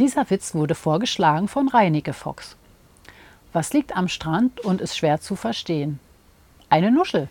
Dieser Witz wurde vorgeschlagen von Reineke Fox. Was liegt am Strand und ist schwer zu verstehen? Eine Nuschel.